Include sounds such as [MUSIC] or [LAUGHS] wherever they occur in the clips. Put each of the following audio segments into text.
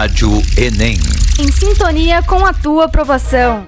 Rádio Enem. Em sintonia com a tua aprovação.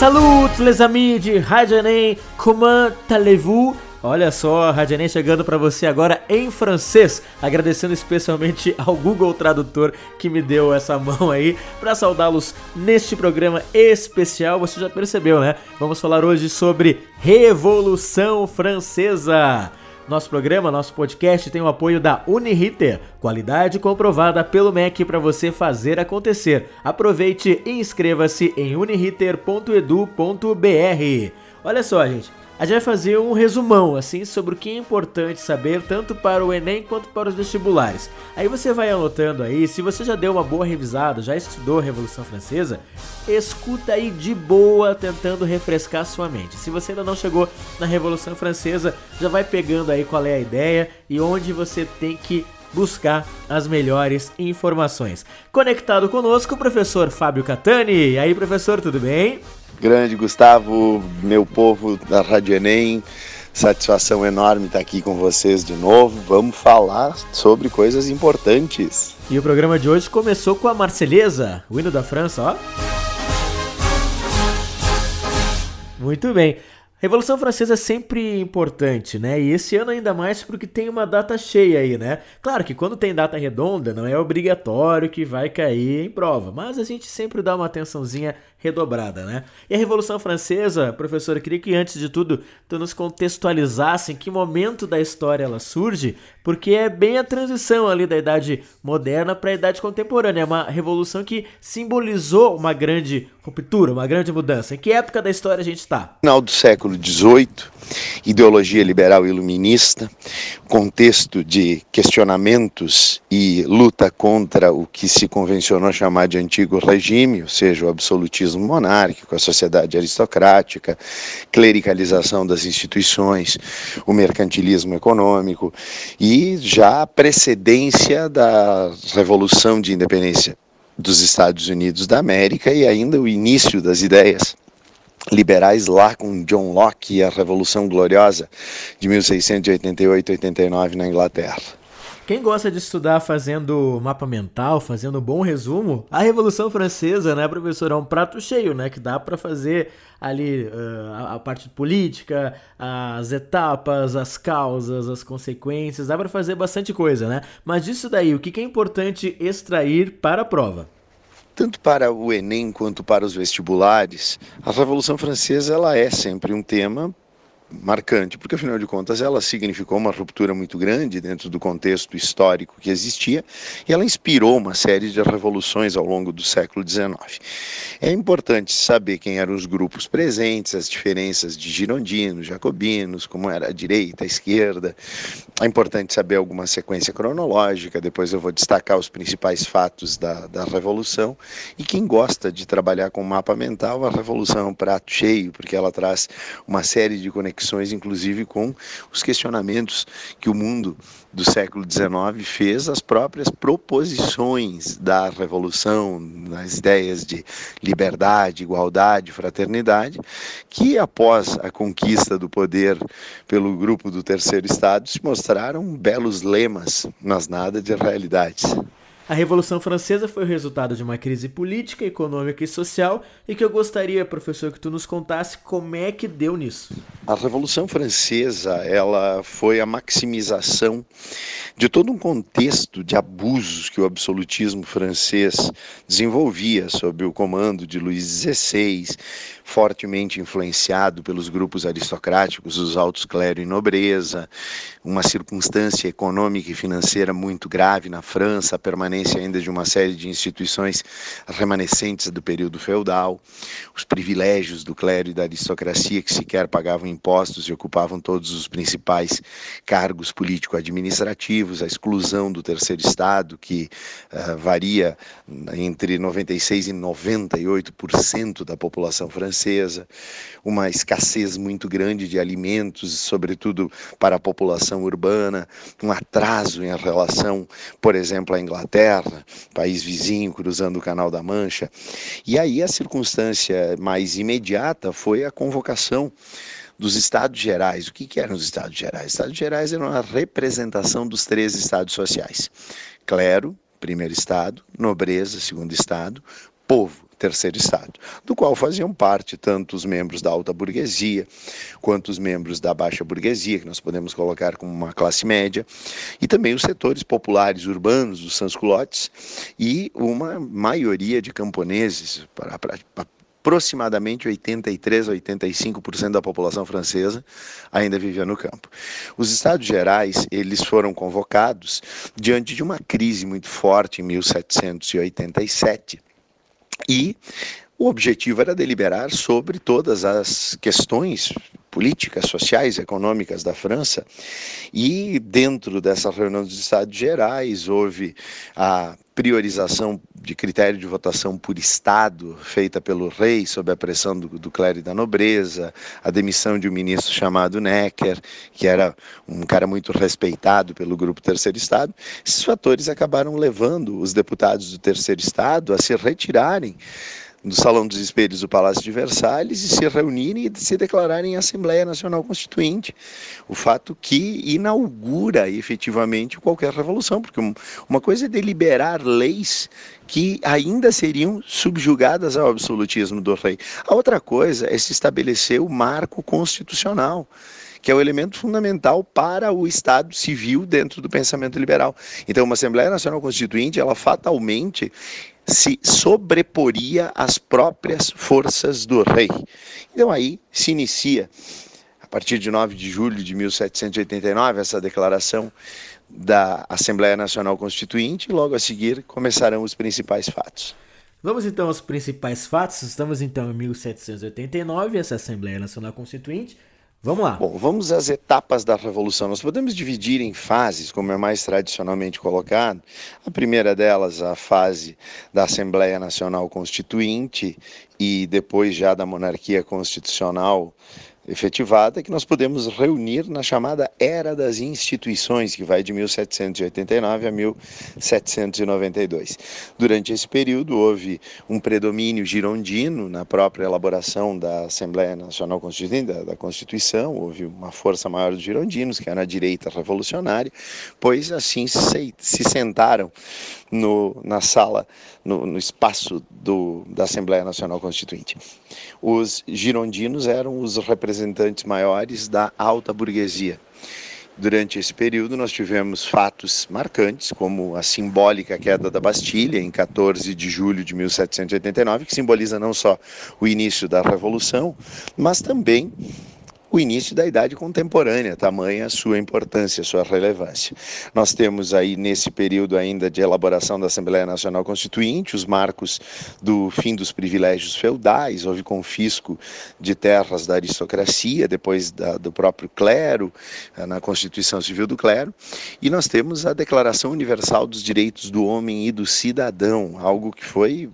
Salut, les amis de Rádio Enem, comment allez-vous? Olha só, a Rádio Enem chegando para você agora em francês, agradecendo especialmente ao Google Tradutor que me deu essa mão aí para saudá-los neste programa especial. Você já percebeu, né? Vamos falar hoje sobre Revolução Francesa. Nosso programa, nosso podcast tem o apoio da Uniriter, qualidade comprovada pelo MEC para você fazer acontecer. Aproveite e inscreva-se em uniriter.edu.br. Olha só, gente. A gente vai fazer um resumão, assim, sobre o que é importante saber tanto para o Enem quanto para os vestibulares. Aí você vai anotando aí, se você já deu uma boa revisada, já estudou a Revolução Francesa, escuta aí de boa, tentando refrescar sua mente. Se você ainda não chegou na Revolução Francesa, já vai pegando aí qual é a ideia e onde você tem que buscar as melhores informações. Conectado conosco, o professor Fábio Catani. E aí, professor, tudo bem? Grande Gustavo, meu povo da Rádio Enem, satisfação enorme estar aqui com vocês de novo. Vamos falar sobre coisas importantes. E o programa de hoje começou com a Marselhesa, o hino da França, ó. Muito bem. Revolução Francesa é sempre importante, né? E esse ano ainda mais porque tem uma data cheia aí, né? Claro que quando tem data redonda não é obrigatório que vai cair em prova, mas a gente sempre dá uma atençãozinha redobrada, né? E a Revolução Francesa, professor, queria que antes de tudo tu nos contextualizasse em que momento da história ela surge, porque é bem a transição ali da idade moderna para a idade contemporânea, é uma revolução que simbolizou uma grande ruptura, uma grande mudança. Em que época da história a gente está? Final do século XVIII, ideologia liberal iluminista, contexto de questionamentos e luta contra o que se convencionou chamar de antigo regime, ou seja, o absolutismo monárquico, a sociedade aristocrática, clericalização das instituições, o mercantilismo econômico e já a precedência da Revolução de Independência dos Estados Unidos da América e ainda o início das ideias liberais lá com John Locke e a Revolução Gloriosa de 1688-89 na Inglaterra. Quem gosta de estudar fazendo mapa mental, fazendo bom resumo, a Revolução Francesa, né, professor, é um prato cheio, né, que dá para fazer ali uh, a, parte política, as etapas, as causas, as consequências, dá para fazer bastante coisa, né? Mas disso daí, o que é importante extrair para a prova? Tanto para o Enem quanto para os vestibulares, a Revolução Francesa ela é sempre um tema marcante, porque afinal de contas ela significou uma ruptura muito grande dentro do contexto histórico que existia e ela inspirou uma série de revoluções ao longo do século XIX. É importante saber quem eram os grupos presentes, as diferenças de girondinos, jacobinos, como era a direita, a esquerda. É importante saber alguma sequência cronológica, depois eu vou destacar os principais fatos da, da revolução. E quem gosta de trabalhar com mapa mental, a revolução é um prato cheio, porque ela traz uma série de conexões conexões, inclusive, com os questionamentos que o mundo do século XIX fez às próprias proposições da Revolução, nas ideias de liberdade, igualdade, fraternidade, que após a conquista do poder pelo grupo do Terceiro Estado se mostraram belos lemas, mas nada de realidades. A Revolução Francesa foi o resultado de uma crise política, econômica e social e que eu gostaria, professor, que tu nos contasse como é que deu nisso. A Revolução Francesa, ela foi a maximização de todo um contexto de abusos que o absolutismo francês desenvolvia sob o comando de Luís XVI, fortemente influenciado pelos grupos aristocráticos, os altos clero e nobreza, uma circunstância econômica e financeira muito grave na França, a permanência ainda de uma série de instituições remanescentes do período feudal, os privilégios do clero e da aristocracia que sequer pagavam impostos e ocupavam todos os principais cargos político-administrativos, a exclusão do terceiro estado que uh, varia entre 96 e 98% da população francesa francesa, uma escassez muito grande de alimentos, sobretudo para a população urbana, um atraso em relação, por exemplo, à Inglaterra, país vizinho, cruzando o Canal da Mancha. E aí a circunstância mais imediata foi a convocação dos Estados Gerais. O que, que eram os Estados Gerais? Os Estados Gerais eram a representação dos três estados sociais: clero, primeiro estado, nobreza, segundo estado, povo, terceiro estado, do qual faziam parte tanto os membros da alta burguesia quanto os membros da baixa burguesia, que nós podemos colocar como uma classe média, e também os setores populares urbanos, os sans-culottes, e uma maioria de camponeses, para, para, aproximadamente 83 a 85% da população francesa ainda vivia no campo. Os Estados Gerais, eles foram convocados diante de uma crise muito forte em 1787 e o objetivo era deliberar sobre todas as questões políticas, sociais, econômicas da França. E dentro dessa reunião dos Estados Gerais houve a priorização de critério de votação por Estado, feita pelo rei sob a pressão do, do clero e da nobreza, a demissão de um ministro chamado Necker, que era um cara muito respeitado pelo grupo Terceiro Estado. Esses fatores acabaram levando os deputados do Terceiro Estado a se retirarem no Salão dos Espelhos do Palácio de Versalhes e se reunirem e se declararem em Assembleia Nacional Constituinte. O fato que inaugura efetivamente qualquer revolução, porque uma coisa é deliberar leis que ainda seriam subjugadas ao absolutismo do rei. A outra coisa é se estabelecer o marco constitucional que é o elemento fundamental para o Estado civil dentro do pensamento liberal. Então, uma Assembleia Nacional Constituinte, ela fatalmente se sobreporia às próprias forças do rei. Então aí se inicia, a partir de 9 de julho de 1789, essa declaração da Assembleia Nacional Constituinte e logo a seguir começarão os principais fatos. Vamos então aos principais fatos. Estamos então em 1789, essa Assembleia Nacional Constituinte Vamos lá. Bom, vamos às etapas da Revolução. Nós podemos dividir em fases, como é mais tradicionalmente colocado. A primeira delas, a fase da Assembleia Nacional Constituinte e depois já da monarquia constitucional efetivada que nós podemos reunir na chamada Era das Instituições, que vai de 1789 a 1792. Durante esse período, houve um predomínio girondino na própria elaboração da Assembleia Nacional Constituinte, da, da Constituição, houve uma força maior dos girondinos, que era a direita revolucionária, pois assim se, se sentaram no, na sala, no, no espaço do, da Assembleia Nacional Constituinte. Os girondinos eram os representantes maiores da alta burguesia. Durante esse período, nós tivemos fatos marcantes, como a simbólica queda da Bastilha, em 14 de julho de 1789, que simboliza não só o início da Revolução, mas também o início da idade contemporânea, tamanha sua importância, sua relevância. Nós temos aí nesse período ainda de elaboração da Assembleia Nacional Constituinte os marcos do fim dos privilégios feudais, houve confisco de terras da aristocracia, depois da, do próprio clero, eh, na Constituição Civil do Clero, e nós temos a Declaração Universal dos Direitos do Homem e do Cidadão, algo que foi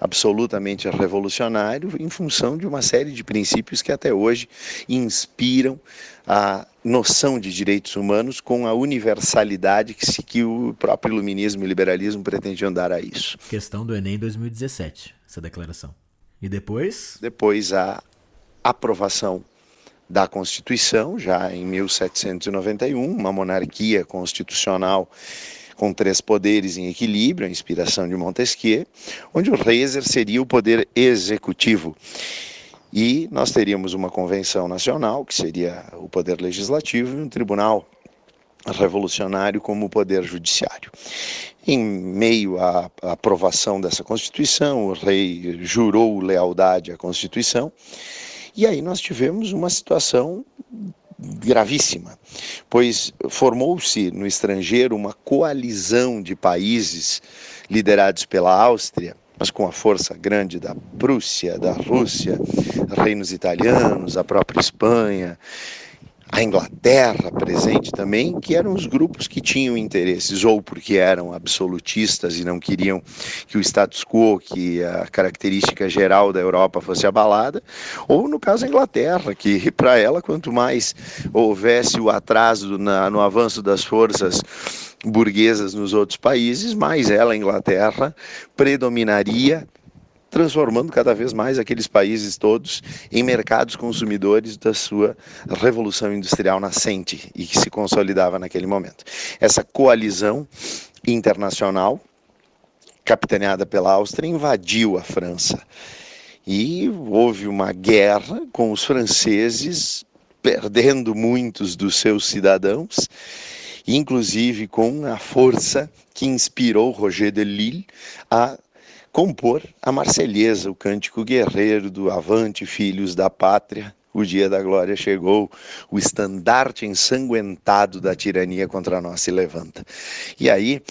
absolutamente revolucionário em função de uma série de princípios que até hoje inspiram a noção de direitos humanos com a universalidade que, se, que o próprio iluminismo e liberalismo pretendiam dar a isso. Questão do Enem 2017, essa declaração. E depois? Depois a aprovação da Constituição, já em 1791, uma monarquia constitucional com três poderes em equilíbrio, a inspiração de Montesquieu, onde o rei exerceria o poder executivo. E nós teríamos uma convenção nacional, que seria o poder legislativo, e um tribunal revolucionário como o poder judiciário. Em meio à aprovação dessa Constituição, o rei jurou lealdade à Constituição, e aí nós tivemos uma situação gravíssima, pois formou-se no estrangeiro uma coalizão de países liderados pela Áustria, mas com a força grande da Prússia, da Rússia, reinos italianos, a própria Espanha, a Inglaterra presente também, que eram os grupos que tinham interesses, ou porque eram absolutistas e não queriam que o status quo, que a característica geral da Europa fosse abalada, ou no caso a Inglaterra, que para ela, quanto mais houvesse o atraso na, no avanço das forças burguesas nos outros países, mais ela, a Inglaterra, predominaria transformando cada vez mais aqueles países todos em mercados consumidores da sua revolução industrial nascente e que se consolidava naquele momento. Essa coalizão internacional capitaneada pela Áustria, invadiu a França. E houve uma guerra com os franceses perdendo muitos dos seus cidadãos, inclusive com a força que inspirou Roger de Lille a compor a Marselhesa, o cântico guerreiro do Avante, filhos da pátria, o dia da glória chegou, o estandarte ensanguentado da tirania contra nós se levanta. E aí,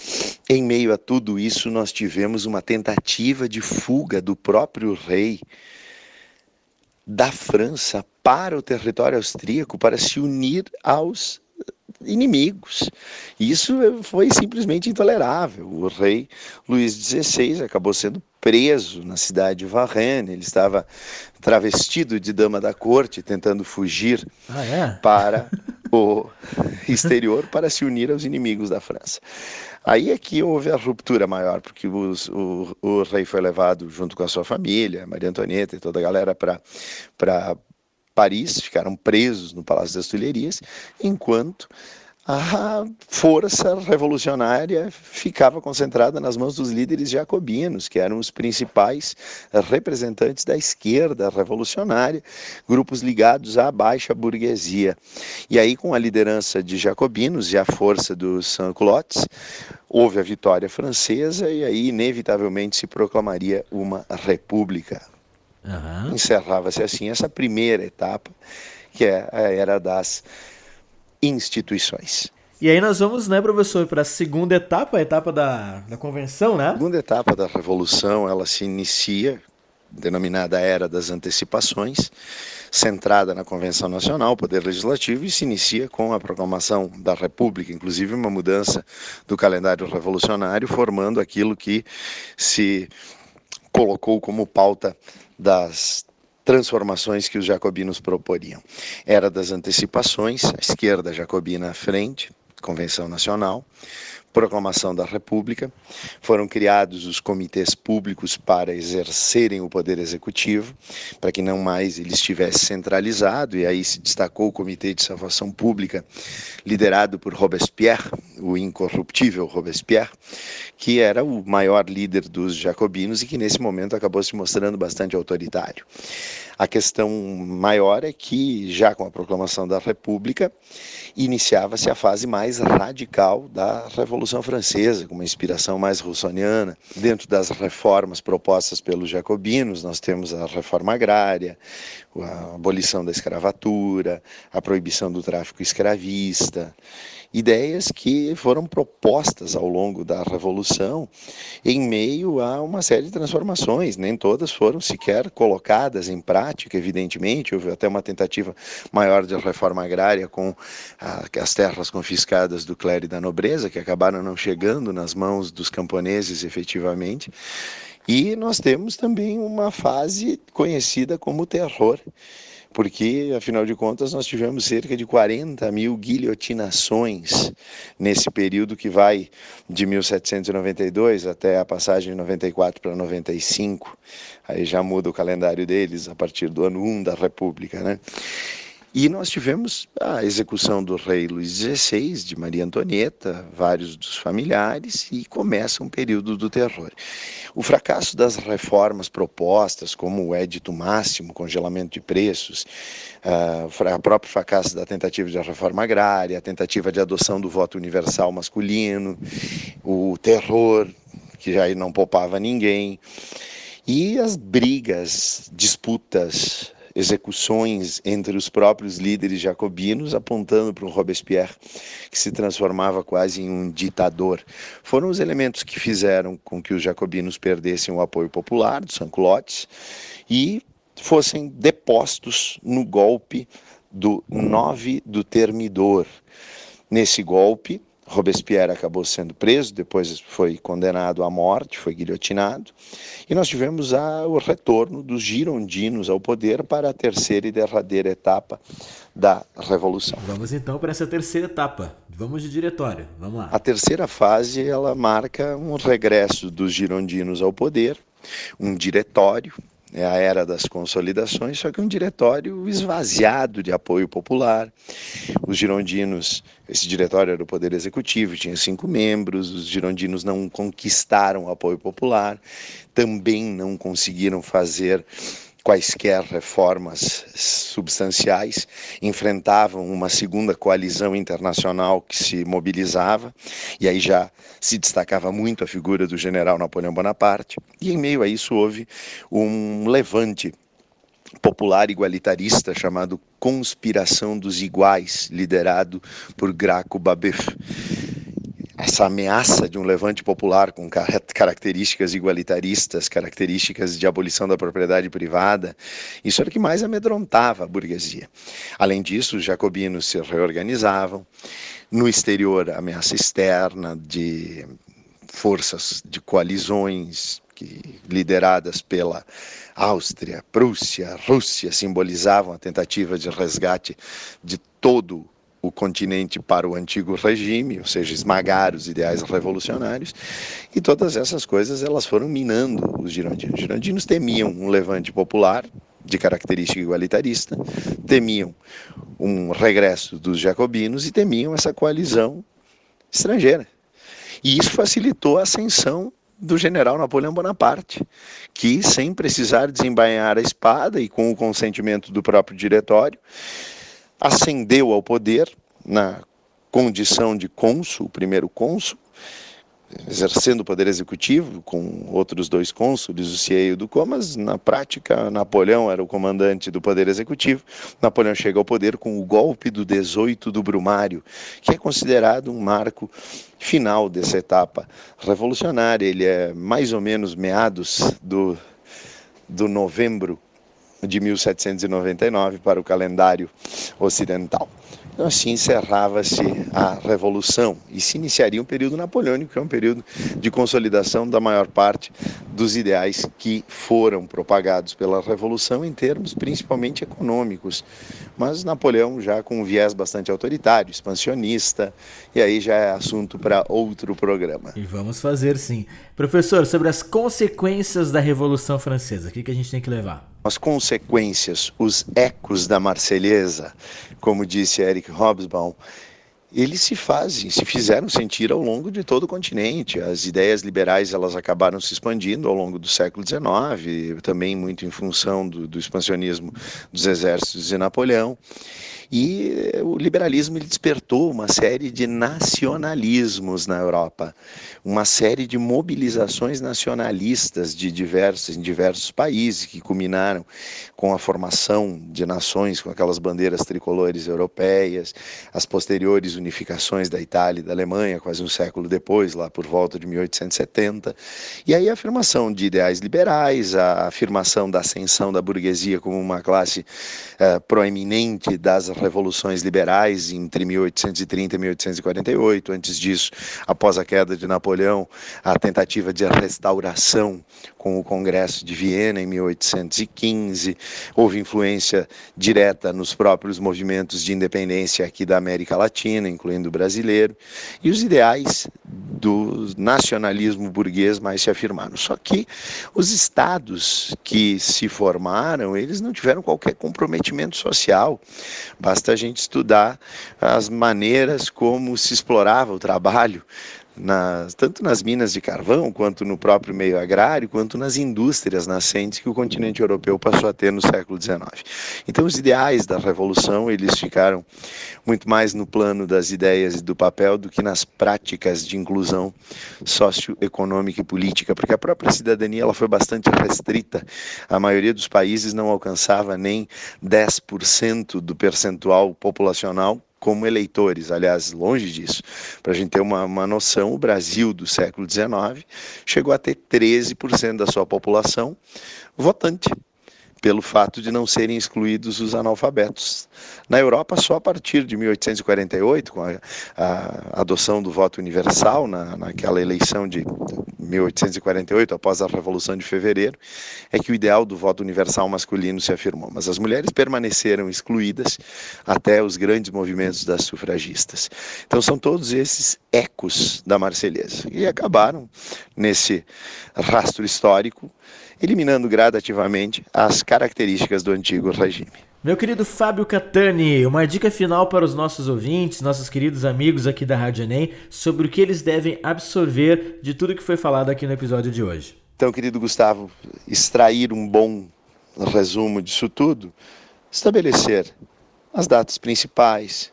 em meio a tudo isso, nós tivemos uma tentativa de fuga do próprio rei da França para o território austríaco para se unir aos inimigos. Isso foi simplesmente intolerável. O rei Luís XVI acabou sendo preso na cidade de Varennes. Ele estava travestido de dama da corte, tentando fugir ah, é? para [LAUGHS] o exterior para se unir aos inimigos da França. Aí é que houve a ruptura maior, porque os, o, o rei foi levado junto com a sua família, Maria Antonieta e toda a galera para Paris, ficaram presos no Palácio das Tulherias, enquanto a força revolucionária ficava concentrada nas mãos dos líderes jacobinos, que eram os principais representantes da esquerda revolucionária, grupos ligados à baixa burguesia. E aí, com a liderança de jacobinos e a força dos sans-culottes, houve a vitória francesa e aí, inevitavelmente, se proclamaria uma república. Uhum. Encerrava-se assim essa primeira etapa, que é a era das instituições. E aí nós vamos, né, professor, para a segunda etapa, a etapa da, da convenção, né? A segunda etapa da revolução, ela se inicia, denominada Era das Antecipações, centrada na Convenção Nacional, Poder Legislativo, e se inicia com a proclamação da República, inclusive uma mudança do calendário revolucionário, formando aquilo que se colocou como pauta das transformações que os jacobinos proporiam. Era das antecipações, a esquerda jacobina à frente, Convenção Nacional, proclamação da República, foram criados os comitês públicos para exercerem o poder executivo, para que não mais ele estivesse centralizado, e aí se destacou o Comitê de Salvação Pública, liderado por Robespierre, o incorruptível Robespierre, que era o maior líder dos jacobinos e que nesse momento acabou se mostrando bastante autoritário. A questão maior é que, já com a proclamação da República, iniciava-se a fase mais radical da Revolução Francesa, com uma inspiração mais russoniana. Dentro das reformas propostas pelos jacobinos, nós temos a reforma agrária, a abolição da escravatura, a proibição do tráfico escravista ideias que foram propostas ao longo da Revolução em meio a uma série de transformações. Nem todas foram sequer colocadas em prática, evidentemente. Houve até uma tentativa maior de reforma agrária com as terras confiscadas do clero e da nobreza, que acabaram não chegando nas mãos dos camponeses efetivamente. E nós temos também uma fase conhecida como terror, porque, afinal de contas, nós tivemos cerca de 40 mil guilhotinações nesse período que vai de 1792 até a passagem de 94 para 95. Aí já muda o calendário deles a partir do ano 1 da República, né? E nós tivemos a execução do rei Luís XVI, de Maria Antonieta, vários dos familiares, e começa um período do terror. O fracasso das reformas propostas, como o Edito Máximo, congelamento de preços, uh, o próprio fracasso da tentativa de reforma agrária, a tentativa de adoção do voto universal masculino, o terror, que já não poupava ninguém, e as brigas, disputas, execuções entre os próprios líderes jacobinos, apontando para um Robespierre que se transformava quase em um ditador. Foram os elementos que fizeram com que os jacobinos perdessem o apoio popular dos Sanculottes e fossem depostos no golpe do 9 do Termidor. Nesse golpe, Robespierre acabou sendo preso, depois foi condenado à morte, foi guilhotinado, e nós tivemos a, o retorno dos girondinos ao poder para a terceira e derradeira etapa da Revolução. Vamos então para essa terceira etapa. Vamos de diretório. Vamos lá. A terceira fase ela marca um regresso dos girondinos ao poder, um diretório é a era das consolidações, só que um diretório esvaziado de apoio popular. Os girondinos, esse diretório era o Poder Executivo, tinha cinco membros, os girondinos não conquistaram apoio popular, também não conseguiram fazer quaisquer reformas substanciais, enfrentavam uma segunda coalizão internacional que se mobilizava, e aí já se destacava muito a figura do general Napoleão Bonaparte, e em meio a isso houve um levante popular igualitarista chamado Conspiração dos Iguais, liderado por Graco Babeuf essa ameaça de um levante popular com [LAUGHS] características igualitaristas, características de abolição da propriedade privada, isso era o que mais amedrontava a burguesia. Além disso, os jacobinos se reorganizavam. No exterior, ameaça externa de forças de coalizões que, lideradas pela Áustria, Prússia, Rússia, simbolizavam a tentativa de resgate de todo o continente para o antigo regime, ou seja, esmagar os ideais revolucionários, e todas essas coisas elas foram minando os girondinos. Os girondinos temiam um levante popular de característica igualitarista, temiam um regresso dos jacobinos e temiam essa coalizão estrangeira. E isso facilitou a ascensão do general Napoleão Bonaparte, que, sem precisar desembainhar a espada e com o consentimento do próprio diretório, ascendeu ao poder na condição de cônsul, primeiro cônsul, exercendo o poder executivo com outros dois cônsules, o Cie e o Ducó, mas na prática Napoleão era o comandante do poder executivo. Napoleão chega ao poder com o golpe do 18 do Brumário, que é considerado um marco final dessa etapa revolucionária. Ele é mais ou menos meados do, do novembro de 1799 para o calendário ocidental. Então, assim encerrava-se a Revolução e se iniciaria um período napoleônico, que é um período de consolidação da maior parte dos ideais que foram propagados pela Revolução em termos principalmente econômicos. Mas Napoleão já com um viés bastante autoritário, expansionista, e aí já é assunto para outro programa. E vamos fazer sim. Professor, sobre as consequências da Revolução Francesa, o que, que a gente tem que levar? As consequências, os ecos da Marselhesa, como disse Eric Hobsbawm, eles se fazem, se fizeram sentir ao longo de todo o continente. As ideias liberais elas acabaram se expandindo ao longo do século XIX, também muito em função do, do expansionismo dos exércitos de Napoleão. E o liberalismo ele despertou uma série de nacionalismos na Europa, uma série de mobilizações nacionalistas de diversos, em diversos países, que culminaram com a formação de nações com aquelas bandeiras tricolores europeias, as posteriores unificações da Itália e da Alemanha, quase um século depois, lá por volta de 1870. E aí a afirmação de ideais liberais, a afirmação da ascensão da burguesia como uma classe uh, proeminente das revoluções liberais entre 1830 e 1848. Antes disso, após a queda de Napoleão, a tentativa de restauração com o Congresso de Viena em 1815. Houve influência direta nos próprios movimentos de independência aqui da América Latina, incluindo o brasileiro. E os ideais do nacionalismo burguês mais se afirmaram. Só que os estados que se formaram, eles não tiveram qualquer comprometimento social. Basta a gente estudar as maneiras como se explorava o trabalho tanto nas minas de carvão, quanto no próprio meio agrário, quanto nas indústrias nascentes que o continente europeu passou a ter no século XIX. Então, os ideais da revolução eles ficaram muito mais no plano das ideias e do papel do que nas práticas de inclusão socioeconômica e política, porque a própria cidadania ela foi bastante restrita. A maioria dos países não alcançava nem 10% do percentual populacional como eleitores, aliás, longe disso. Para a gente ter uma, uma noção, o Brasil do século XIX chegou a ter 13% da sua população votante pelo fato de não serem excluídos os analfabetos. Na Europa, só a partir de 1848, com a, a adoção do voto universal, na, naquela eleição de 1848, após a Revolução de Fevereiro, é que o ideal do voto universal masculino se afirmou, mas as mulheres permaneceram excluídas até os grandes movimentos das sufragistas. Então são todos esses ecos da Marselhesa e acabaram nesse rastro histórico eliminando gradativamente as características do antigo regime. Meu querido Fábio Catani, uma dica final para os nossos ouvintes, nossos queridos amigos aqui da Rádio Enem, sobre o que eles devem absorver de tudo que foi falado aqui no episódio de hoje. Então, querido Gustavo, extrair um bom resumo disso tudo, estabelecer as datas principais,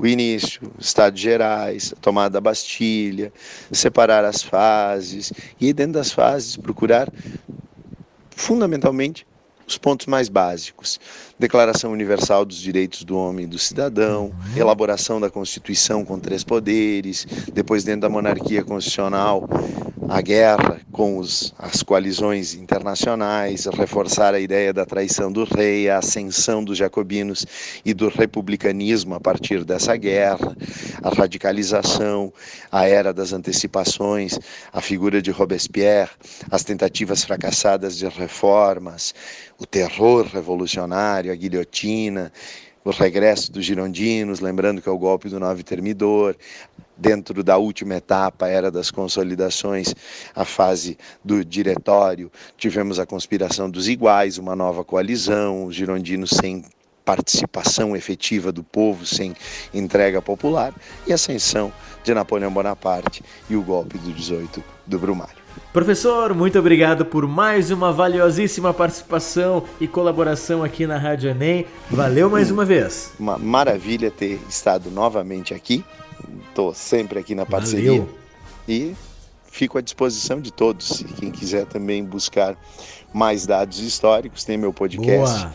o início, Estados Gerais, a tomada da Bastilha, separar as fases e dentro das fases procurar fundamentalmente os pontos mais básicos: Declaração Universal dos Direitos do Homem e do Cidadão, elaboração da Constituição com três poderes, depois, dentro da monarquia constitucional, a guerra com os, as coalizões internacionais, reforçar a ideia da traição do rei, a ascensão dos jacobinos e do republicanismo a partir dessa guerra, a radicalização, a era das antecipações, a figura de Robespierre, as tentativas fracassadas de reformas, o terror revolucionário, a guilhotina, o regresso dos girondinos, lembrando que é o golpe do Nove Termidor, dentro da última etapa, era das consolidações, a fase do diretório, tivemos a conspiração dos iguais, uma nova coalizão, os girondinos sem participação efetiva do povo, sem entrega popular, e a ascensão de Napoleão Bonaparte e o golpe do 18 do Brumário. Professor, muito obrigado por mais uma valiosíssima participação e colaboração aqui na Rádio Enem. Valeu mais uma vez. Uma maravilha ter estado novamente aqui. Estou sempre aqui na parceria. Valeu. E fico à disposição de todos. Quem quiser também buscar mais dados históricos, tem meu podcast. Boa.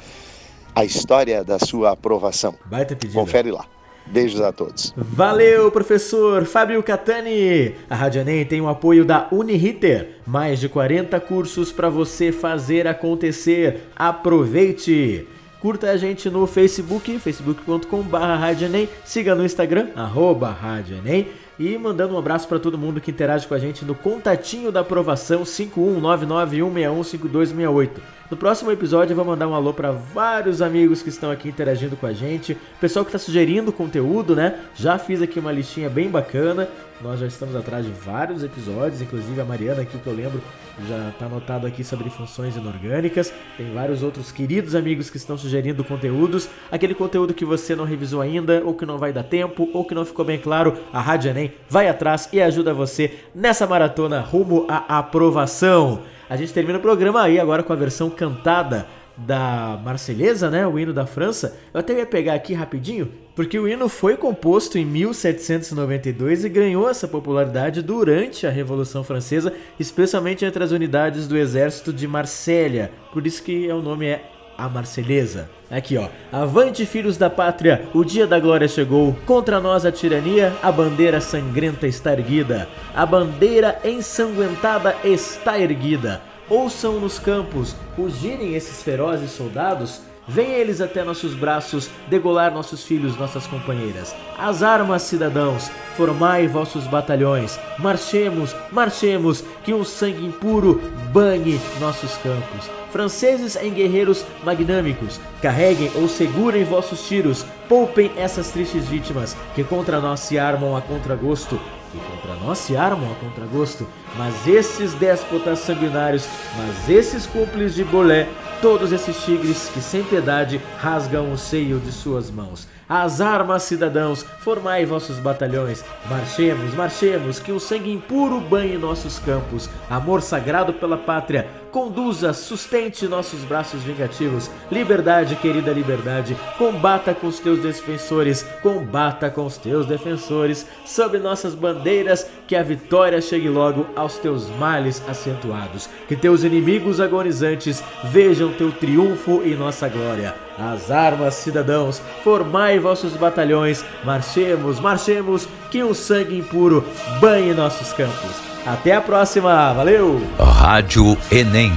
A história da sua aprovação. Baita pedido. Confere lá. Beijos a todos. Valeu, professor Fábio Catani. A Rádio Enem tem o apoio da Uniriter. Mais de 40 cursos para você fazer acontecer. Aproveite! Curta a gente no Facebook, facebook.com.br Siga no Instagram, arroba Rádio Enem. E mandando um abraço para todo mundo que interage com a gente no contatinho da aprovação 51991615268. No próximo episódio eu vou mandar um alô para vários amigos que estão aqui interagindo com a gente, pessoal que está sugerindo conteúdo, né? Já fiz aqui uma listinha bem bacana. Nós já estamos atrás de vários episódios, inclusive a Mariana aqui que eu lembro já está anotado aqui sobre funções inorgânicas. Tem vários outros queridos amigos que estão sugerindo conteúdos. Aquele conteúdo que você não revisou ainda, ou que não vai dar tempo, ou que não ficou bem claro, a Rádio Enem vai atrás e ajuda você nessa maratona rumo à aprovação. A gente termina o programa aí agora com a versão cantada da Marselhesa, né, o hino da França. Eu até ia pegar aqui rapidinho, porque o hino foi composto em 1792 e ganhou essa popularidade durante a Revolução Francesa, especialmente entre as unidades do exército de Marsella. Por isso que o nome é a Marselhesa. Aqui ó, avante filhos da pátria, o dia da glória chegou. Contra nós a tirania, a bandeira sangrenta está erguida. A bandeira ensanguentada está erguida. Ouçam nos campos, rugirem esses ferozes soldados. Vem eles até nossos braços, degolar nossos filhos, nossas companheiras. As armas, cidadãos, formai vossos batalhões. Marchemos, marchemos, que um sangue impuro banhe nossos campos franceses em guerreiros magnâmicos, carreguem ou segurem vossos tiros, poupem essas tristes vítimas que contra nós se armam a contragosto, que contra nós se armam a contragosto, mas esses déspotas sanguinários, mas esses cúmplices de bolé, todos esses tigres que sem piedade rasgam o seio de suas mãos. As armas, cidadãos, formai vossos batalhões. Marchemos, marchemos, que o sangue impuro banhe nossos campos. Amor sagrado pela pátria, conduza, sustente nossos braços vingativos. Liberdade, querida liberdade, combata com os teus defensores, combata com os teus defensores. Sob nossas bandeiras, que a vitória chegue logo aos teus males acentuados. Que teus inimigos agonizantes vejam teu triunfo e nossa glória. As armas, cidadãos, formai vossos batalhões, marchemos, marchemos, que o sangue impuro banhe nossos campos. Até a próxima, valeu! Rádio Enem.